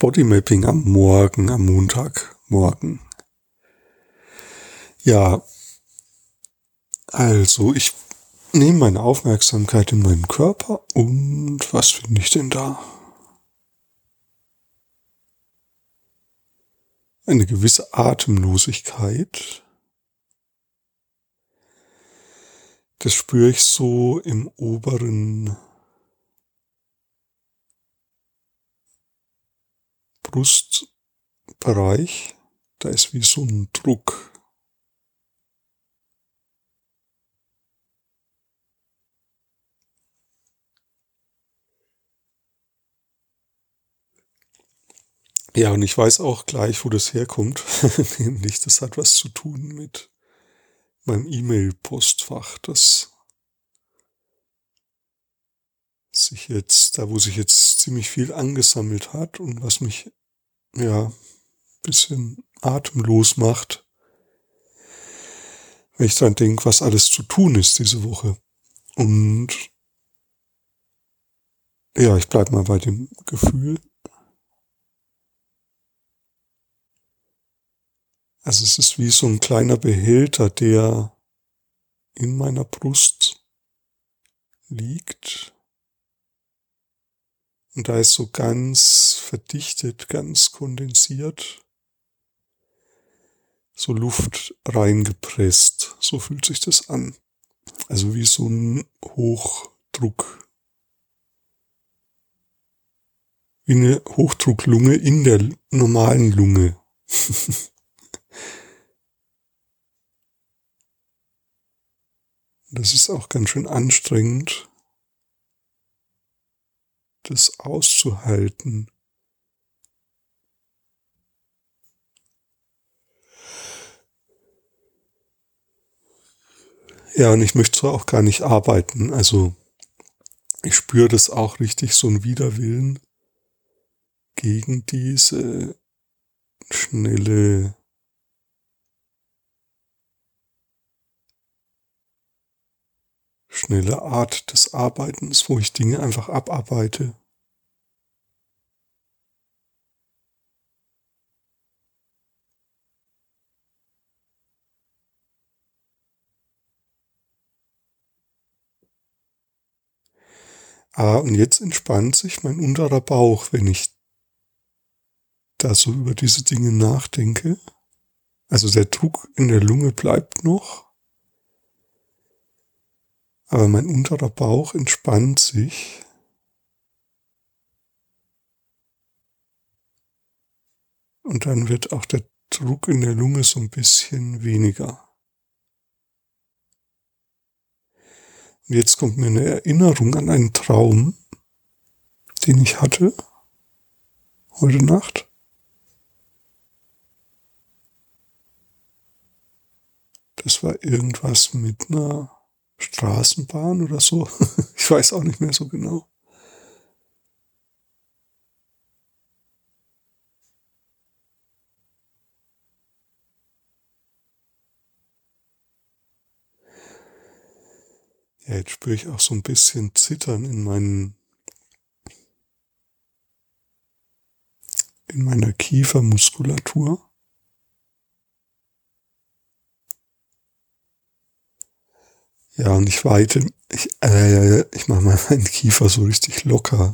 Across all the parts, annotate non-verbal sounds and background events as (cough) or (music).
Bodymapping am Morgen, am Montagmorgen. Ja, also ich nehme meine Aufmerksamkeit in meinen Körper und was finde ich denn da? Eine gewisse Atemlosigkeit. Das spüre ich so im oberen Brustbereich, da ist wie so ein Druck. Ja, und ich weiß auch gleich, wo das herkommt. Nämlich, das hat was zu tun mit meinem E-Mail-Postfach, das sich jetzt, da wo sich jetzt ziemlich viel angesammelt hat und was mich ja, bisschen atemlos macht, wenn ich dann denke, was alles zu tun ist diese Woche. Und ja, ich bleib mal bei dem Gefühl. Also es ist wie so ein kleiner Behälter, der in meiner Brust liegt und da ist so ganz verdichtet, ganz kondensiert, so Luft reingepresst. So fühlt sich das an. Also wie so ein Hochdruck. Wie eine Hochdrucklunge in der normalen Lunge. (laughs) das ist auch ganz schön anstrengend das auszuhalten. Ja, und ich möchte zwar auch gar nicht arbeiten, also ich spüre das auch richtig, so ein Widerwillen gegen diese schnelle schnelle Art des Arbeitens, wo ich Dinge einfach abarbeite. Ah, und jetzt entspannt sich mein unterer Bauch, wenn ich da so über diese Dinge nachdenke. Also der Druck in der Lunge bleibt noch aber mein unterer Bauch entspannt sich. Und dann wird auch der Druck in der Lunge so ein bisschen weniger. Und jetzt kommt mir eine Erinnerung an einen Traum, den ich hatte heute Nacht. Das war irgendwas mit einer Straßenbahn oder so. (laughs) Ich weiß auch nicht mehr so genau. Ja, jetzt spüre ich auch so ein bisschen Zittern in meinen in meiner Kiefermuskulatur. Ja, und ich weite, ich, äh, ich mache mal meinen Kiefer so richtig locker.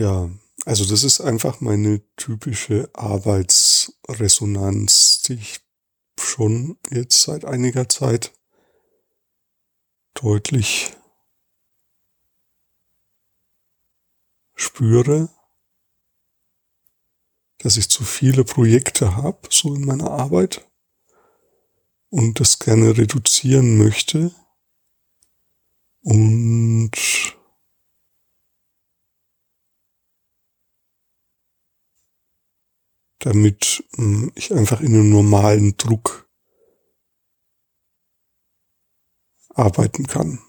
Ja, also das ist einfach meine typische Arbeitsresonanz, die ich schon jetzt seit einiger Zeit deutlich spüre, dass ich zu viele Projekte habe, so in meiner Arbeit, und das gerne reduzieren möchte und damit hm, ich einfach in einem normalen Druck arbeiten kann.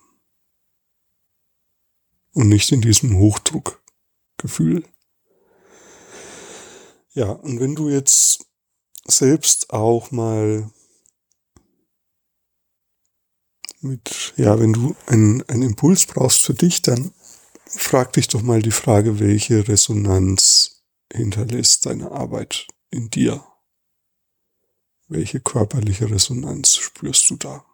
Und nicht in diesem Hochdruckgefühl. Ja, und wenn du jetzt selbst auch mal mit, ja, wenn du einen Impuls brauchst für dich, dann frag dich doch mal die Frage, welche Resonanz hinterlässt seine Arbeit in dir? Welche körperliche Resonanz spürst du da?